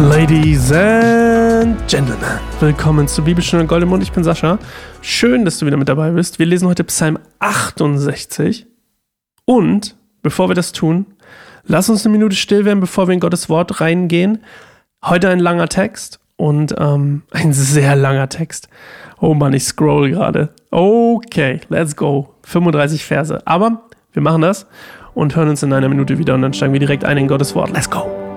Ladies and Gentlemen, willkommen zu Bibelstunde Goldemund. Ich bin Sascha. Schön, dass du wieder mit dabei bist. Wir lesen heute Psalm 68. Und bevor wir das tun, lass uns eine Minute still werden, bevor wir in Gottes Wort reingehen. Heute ein langer Text und ähm, ein sehr langer Text. Oh Mann, ich scroll gerade. Okay, let's go. 35 Verse. Aber wir machen das und hören uns in einer Minute wieder und dann steigen wir direkt ein in Gottes Wort. Let's go.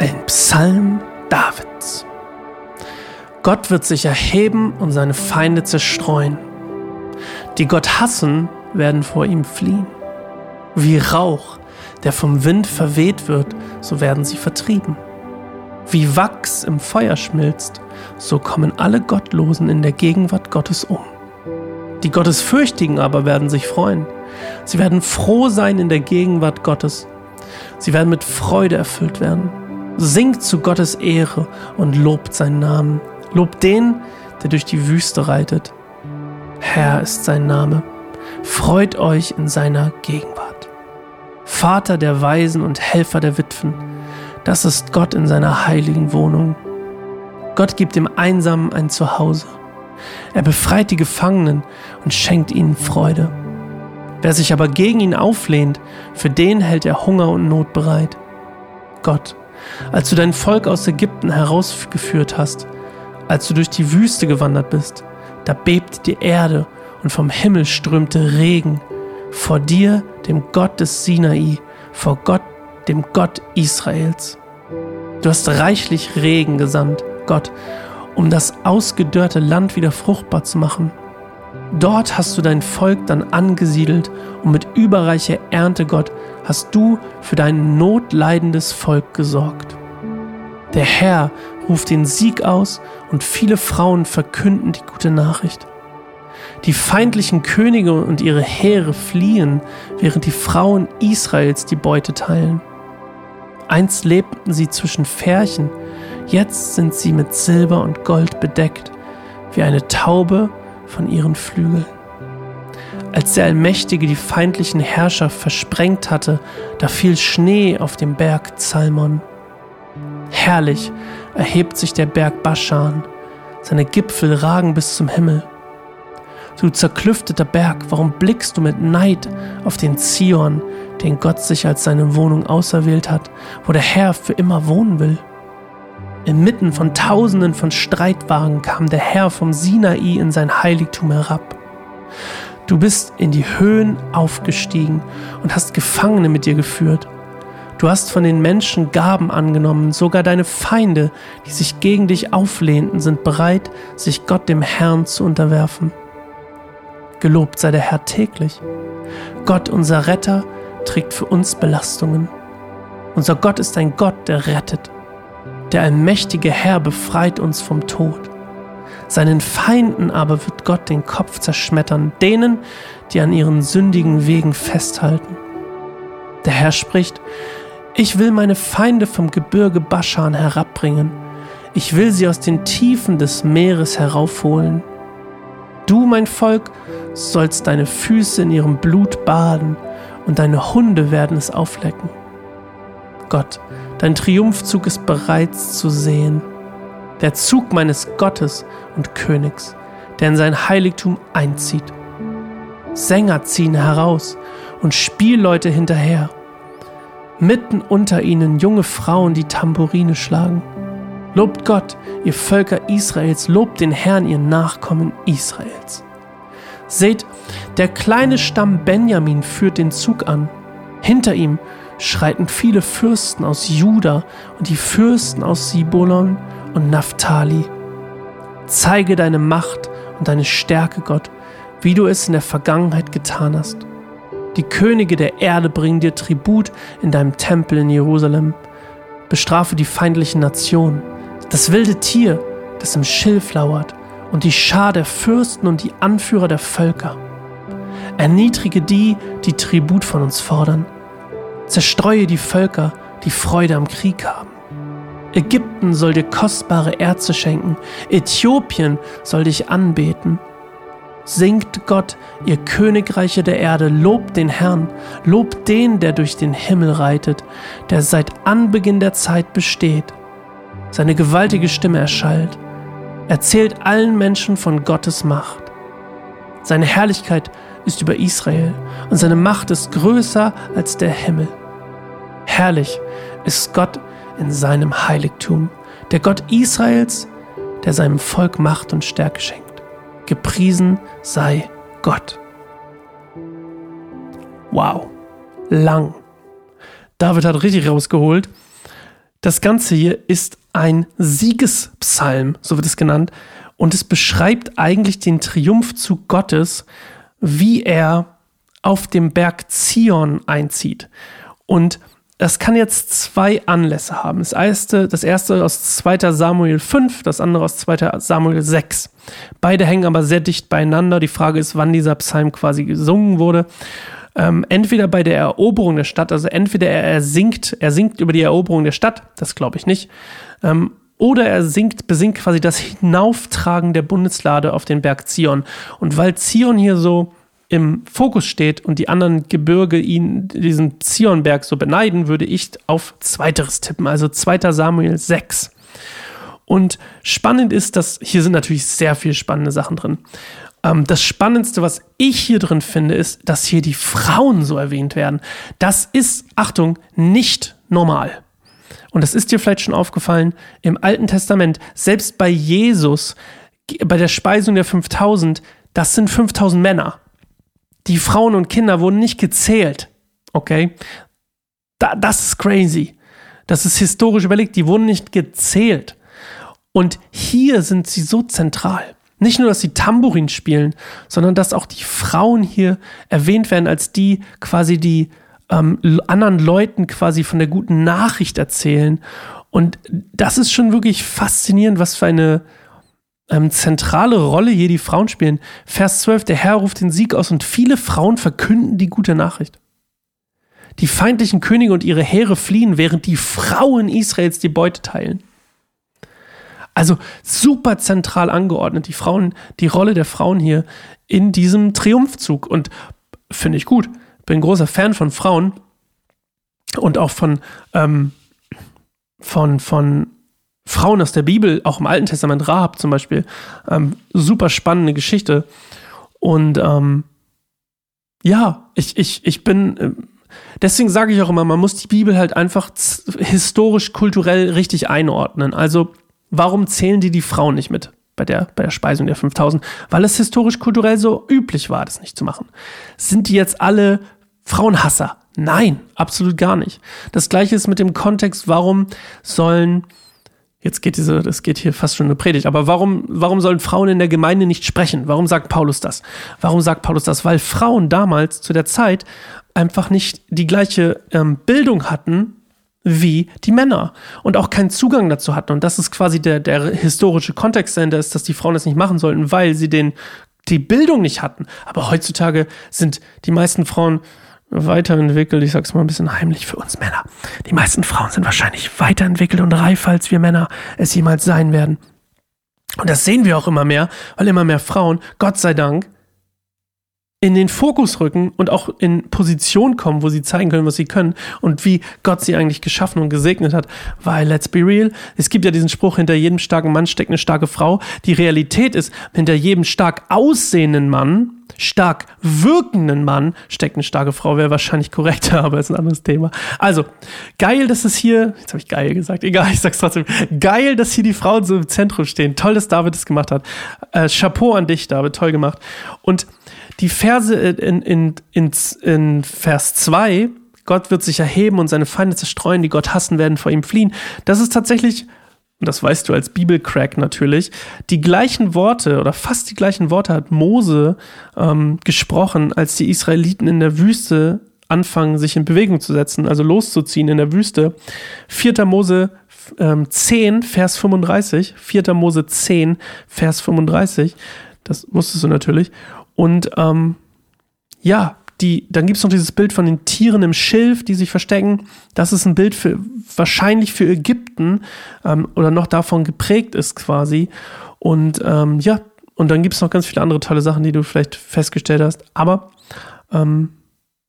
Ein Psalm Davids. Gott wird sich erheben und seine Feinde zerstreuen. Die Gott hassen, werden vor ihm fliehen. Wie Rauch, der vom Wind verweht wird, so werden sie vertrieben. Wie Wachs im Feuer schmilzt, so kommen alle Gottlosen in der Gegenwart Gottes um. Die Gottesfürchtigen aber werden sich freuen. Sie werden froh sein in der Gegenwart Gottes. Sie werden mit Freude erfüllt werden. Singt zu Gottes Ehre und lobt seinen Namen. Lobt den, der durch die Wüste reitet. Herr ist sein Name. Freut euch in seiner Gegenwart. Vater der Weisen und Helfer der Witwen. Das ist Gott in seiner heiligen Wohnung. Gott gibt dem Einsamen ein Zuhause. Er befreit die Gefangenen und schenkt ihnen Freude. Wer sich aber gegen ihn auflehnt, für den hält er Hunger und Not bereit. Gott, als du dein Volk aus Ägypten herausgeführt hast, als du durch die Wüste gewandert bist, da bebte die Erde und vom Himmel strömte Regen vor dir, dem Gott des Sinai, vor Gott, dem Gott Israels. Du hast reichlich Regen gesandt, Gott, um das ausgedörrte Land wieder fruchtbar zu machen. Dort hast du dein Volk dann angesiedelt und mit überreicher Ernte, Gott, hast du für dein notleidendes Volk gesorgt. Der Herr ruft den Sieg aus und viele Frauen verkünden die gute Nachricht. Die feindlichen Könige und ihre Heere fliehen, während die Frauen Israels die Beute teilen. Einst lebten sie zwischen Färchen, jetzt sind sie mit Silber und Gold bedeckt, wie eine Taube von ihren Flügeln. Als der Allmächtige die feindlichen Herrscher versprengt hatte, da fiel Schnee auf dem Berg Zalmon. Herrlich erhebt sich der Berg Baschan, seine Gipfel ragen bis zum Himmel. Du zerklüfteter Berg, warum blickst du mit Neid auf den Zion, den Gott sich als seine Wohnung auserwählt hat, wo der Herr für immer wohnen will? Inmitten von Tausenden von Streitwagen kam der Herr vom Sinai in sein Heiligtum herab. Du bist in die Höhen aufgestiegen und hast Gefangene mit dir geführt. Du hast von den Menschen Gaben angenommen, sogar deine Feinde, die sich gegen dich auflehnten, sind bereit, sich Gott dem Herrn zu unterwerfen. Gelobt sei der Herr täglich. Gott, unser Retter, trägt für uns Belastungen. Unser Gott ist ein Gott, der rettet. Der allmächtige Herr befreit uns vom Tod. Seinen Feinden aber wird Gott den Kopf zerschmettern, denen, die an ihren sündigen Wegen festhalten. Der Herr spricht, ich will meine Feinde vom Gebirge Baschan herabbringen, ich will sie aus den Tiefen des Meeres heraufholen. Du, mein Volk, sollst deine Füße in ihrem Blut baden, und deine Hunde werden es auflecken. Gott, dein Triumphzug ist bereits zu sehen der Zug meines Gottes und Königs, der in sein Heiligtum einzieht. Sänger ziehen heraus und Spielleute hinterher. Mitten unter ihnen junge Frauen, die Tamburine schlagen. Lobt Gott, ihr Völker Israels, lobt den Herrn, ihr Nachkommen Israels. Seht, der kleine Stamm Benjamin führt den Zug an. Hinter ihm schreiten viele Fürsten aus Juda und die Fürsten aus Sibolon und Naphtali. Zeige deine Macht und deine Stärke, Gott, wie du es in der Vergangenheit getan hast. Die Könige der Erde bringen dir Tribut in deinem Tempel in Jerusalem. Bestrafe die feindlichen Nationen, das wilde Tier, das im Schilf lauert, und die Schar der Fürsten und die Anführer der Völker. Erniedrige die, die Tribut von uns fordern. Zerstreue die Völker, die Freude am Krieg haben. Ägypten soll dir kostbare Erze schenken, Äthiopien soll dich anbeten. Singt Gott, ihr Königreiche der Erde, lobt den Herrn, lobt den, der durch den Himmel reitet, der seit Anbeginn der Zeit besteht. Seine gewaltige Stimme erschallt, erzählt allen Menschen von Gottes Macht. Seine Herrlichkeit ist über Israel und seine Macht ist größer als der Himmel. Herrlich ist Gott in seinem Heiligtum, der Gott Israels, der seinem Volk Macht und Stärke schenkt. Gepriesen sei Gott. Wow, lang. David hat richtig rausgeholt. Das Ganze hier ist ein Siegespsalm, so wird es genannt, und es beschreibt eigentlich den Triumphzug Gottes, wie er auf dem Berg Zion einzieht. Und das kann jetzt zwei Anlässe haben. Das erste, das erste aus 2. Samuel 5, das andere aus 2. Samuel 6. Beide hängen aber sehr dicht beieinander. Die Frage ist, wann dieser Psalm quasi gesungen wurde. Ähm, entweder bei der Eroberung der Stadt, also entweder er, er singt, er singt über die Eroberung der Stadt, das glaube ich nicht, ähm, oder er singt, besingt quasi das Hinauftragen der Bundeslade auf den Berg Zion. Und weil Zion hier so im Fokus steht und die anderen Gebirge ihn, diesen Zionberg so beneiden, würde ich auf Zweiteres tippen, also 2. Samuel 6. Und spannend ist, dass hier sind natürlich sehr viele spannende Sachen drin. Ähm, das Spannendste, was ich hier drin finde, ist, dass hier die Frauen so erwähnt werden. Das ist, Achtung, nicht normal. Und das ist dir vielleicht schon aufgefallen, im Alten Testament, selbst bei Jesus, bei der Speisung der 5000, das sind 5000 Männer. Die Frauen und Kinder wurden nicht gezählt. Okay? Da, das ist crazy. Das ist historisch überlegt. Die wurden nicht gezählt. Und hier sind sie so zentral. Nicht nur, dass sie Tambourin spielen, sondern dass auch die Frauen hier erwähnt werden als die quasi die ähm, anderen Leuten quasi von der guten Nachricht erzählen. Und das ist schon wirklich faszinierend, was für eine ähm, zentrale Rolle hier die Frauen spielen. Vers 12, der Herr ruft den Sieg aus und viele Frauen verkünden die gute Nachricht. Die feindlichen Könige und ihre Heere fliehen, während die Frauen Israels die Beute teilen. Also super zentral angeordnet, die Frauen, die Rolle der Frauen hier in diesem Triumphzug. Und finde ich gut. Bin großer Fan von Frauen und auch von, ähm, von, von Frauen aus der Bibel, auch im Alten Testament, Rahab zum Beispiel, ähm, super spannende Geschichte. Und ähm, ja, ich, ich, ich bin, äh, deswegen sage ich auch immer, man muss die Bibel halt einfach historisch, kulturell richtig einordnen. Also, warum zählen die die Frauen nicht mit? Bei der, bei der Speisung der 5000, weil es historisch kulturell so üblich war, das nicht zu machen. Sind die jetzt alle Frauenhasser? Nein, absolut gar nicht. Das gleiche ist mit dem Kontext, warum sollen Jetzt geht diese, das geht hier fast schon eine Predigt. Aber warum, warum sollen Frauen in der Gemeinde nicht sprechen? Warum sagt Paulus das? Warum sagt Paulus das? Weil Frauen damals zu der Zeit einfach nicht die gleiche ähm, Bildung hatten wie die Männer und auch keinen Zugang dazu hatten. Und das ist quasi der, der historische Kontext dahinter ist, dass die Frauen das nicht machen sollten, weil sie den, die Bildung nicht hatten. Aber heutzutage sind die meisten Frauen weiterentwickelt, ich sag's mal ein bisschen heimlich für uns Männer. Die meisten Frauen sind wahrscheinlich weiterentwickelt und reifer, als wir Männer es jemals sein werden. Und das sehen wir auch immer mehr, weil immer mehr Frauen, Gott sei Dank, in den Fokus rücken und auch in Position kommen, wo sie zeigen können, was sie können und wie Gott sie eigentlich geschaffen und gesegnet hat. Weil, let's be real, es gibt ja diesen Spruch, hinter jedem starken Mann steckt eine starke Frau. Die Realität ist, hinter jedem stark aussehenden Mann stark wirkenden Mann steckt eine starke Frau, wäre wahrscheinlich korrekter, aber ist ein anderes Thema. Also, geil, dass es hier, jetzt habe ich geil gesagt, egal, ich sag's trotzdem, geil, dass hier die Frauen so im Zentrum stehen. Toll, dass David es gemacht hat. Äh, Chapeau an dich, David, toll gemacht. Und die Verse in, in, in, in Vers 2, Gott wird sich erheben und seine Feinde zerstreuen, die Gott hassen werden, vor ihm fliehen, das ist tatsächlich und das weißt du als Bibelcrack natürlich, die gleichen Worte oder fast die gleichen Worte hat Mose ähm, gesprochen, als die Israeliten in der Wüste anfangen, sich in Bewegung zu setzen, also loszuziehen in der Wüste. 4. Mose ähm, 10, Vers 35. 4. Mose 10, Vers 35. Das wusstest du natürlich. Und ähm, ja, die, dann gibt es noch dieses Bild von den Tieren im Schilf, die sich verstecken. Das ist ein Bild für wahrscheinlich für Ägypten ähm, oder noch davon geprägt ist quasi. Und ähm, ja, und dann gibt es noch ganz viele andere tolle Sachen, die du vielleicht festgestellt hast. Aber ähm,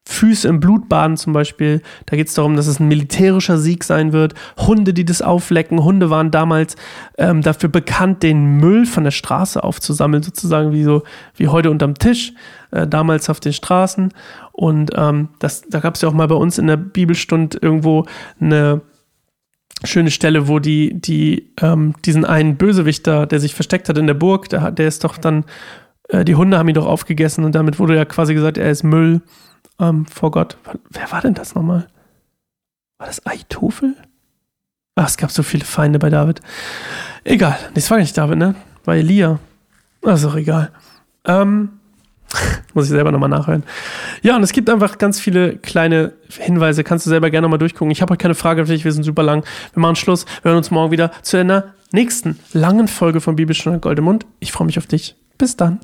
Füße im Blut baden zum Beispiel. Da geht es darum, dass es ein militärischer Sieg sein wird. Hunde, die das auflecken. Hunde waren damals ähm, dafür bekannt, den Müll von der Straße aufzusammeln, sozusagen wie so wie heute unterm Tisch, äh, damals auf den Straßen. Und ähm, das, da gab es ja auch mal bei uns in der Bibelstunde irgendwo eine schöne Stelle, wo die, die ähm, diesen einen Bösewichter, der sich versteckt hat in der Burg, der, der ist doch dann, äh, die Hunde haben ihn doch aufgegessen und damit wurde ja quasi gesagt, er ist Müll ähm, vor Gott. Wer war denn das nochmal? War das Aitofel? Ach, es gab so viele Feinde bei David. Egal, das war nicht David, ne? War Elia. Also egal. Ähm, muss ich selber nochmal nachhören. Ja, und es gibt einfach ganz viele kleine Hinweise. Kannst du selber gerne nochmal durchgucken. Ich habe heute keine Frage für dich, wir sind super lang. Wir machen Schluss. Wir hören uns morgen wieder zu einer nächsten langen Folge von Bibelstunde Goldemund. Ich freue mich auf dich. Bis dann.